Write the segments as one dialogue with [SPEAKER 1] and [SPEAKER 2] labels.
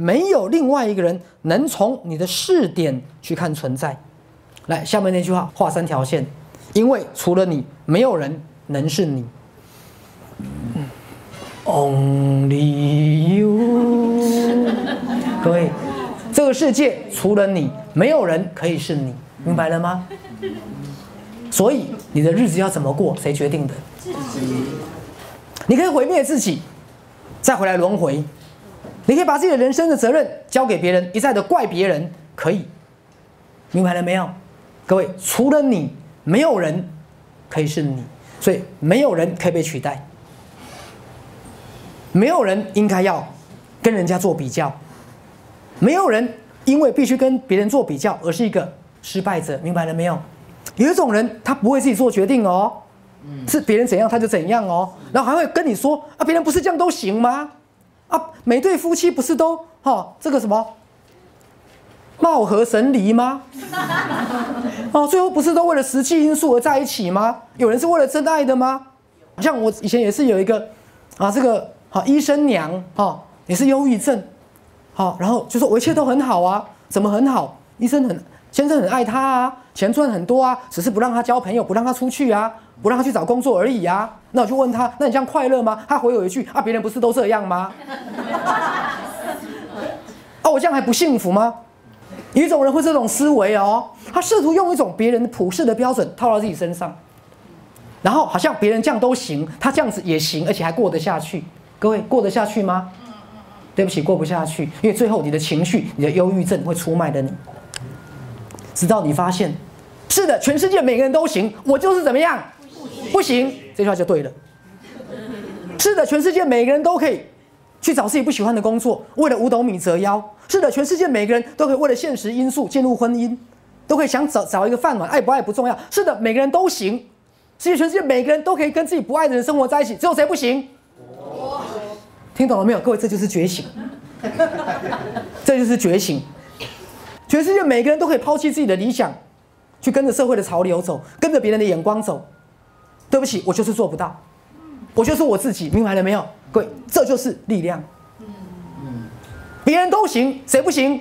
[SPEAKER 1] 没有另外一个人能从你的视点去看存在。来，下面那句话画三条线，因为除了你，没有人能是你。Only you，各位，这个世界除了你，没有人可以是你，明白了吗？所以你的日子要怎么过，谁决定的？自己。你可以毁灭自己，再回来轮回；你可以把自己的人生的责任交给别人，一再的怪别人，可以。明白了没有？各位，除了你，没有人可以是你，所以没有人可以被取代。没有人应该要跟人家做比较，没有人因为必须跟别人做比较而是一个失败者，明白了没有？有一种人他不会自己做决定哦，是别人怎样他就怎样哦，然后还会跟你说啊，别人不是这样都行吗？啊，每对夫妻不是都哈这个什么貌合神离吗？哦，最后不是都为了实际因素而在一起吗？有人是为了真爱的吗？像我以前也是有一个啊这个。好，医生娘，哈，也是忧郁症，好，然后就说我一切都很好啊，怎么很好？医生很先生很爱他啊，钱赚很多啊，只是不让他交朋友，不让他出去啊，不让他去找工作而已啊。那我就问他，那你这样快乐吗？他回我一句啊，别人不是都这样吗？啊，我这样还不幸福吗？有一种人会这种思维哦，他试图用一种别人普世的标准套到自己身上，然后好像别人这样都行，他这样子也行，而且还过得下去。各位过得下去吗？对不起，过不下去，因为最后你的情绪、你的忧郁症会出卖的你，直到你发现，是的，全世界每个人都行，我就是怎么样，不行，这句话就对了。是的，全世界每个人都可以去找自己不喜欢的工作，为了五斗米折腰。是的，全世界每个人都可以为了现实因素进入婚姻，都可以想找找一个饭碗，爱不爱不重要。是的，每个人都行，世界全世界每个人都可以跟自己不爱的人生活在一起，只有谁不行？听懂了没有，各位？这就是觉醒，这就是觉醒。全世界每个人都可以抛弃自己的理想，去跟着社会的潮流走，跟着别人的眼光走。对不起，我就是做不到，我就是我自己，明白了没有？各位，这就是力量。别人都行，谁不行？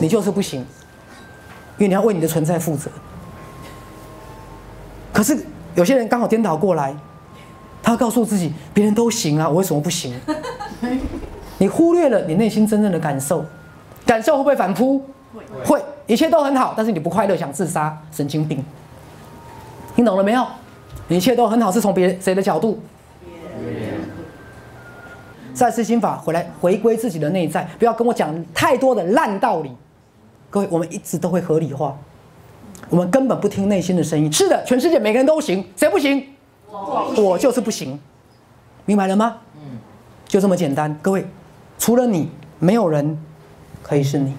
[SPEAKER 1] 你就是不行，因为你要为你的存在负责。可是有些人刚好颠倒过来。他告诉自己，别人都行啊，我为什么不行？你忽略了你内心真正的感受，感受会不会反扑？会，一切都很好，但是你不快乐，想自杀，神经病。听懂了没有？一切都很好，是从别人谁的角度？再次心法回来，回归自己的内在，不要跟我讲太多的烂道理。各位，我们一直都会合理化，我们根本不听内心的声音。是的，全世界每个人都行，谁不行？我就是不行，明白了吗？嗯，就这么简单。各位，除了你，没有人可以是你。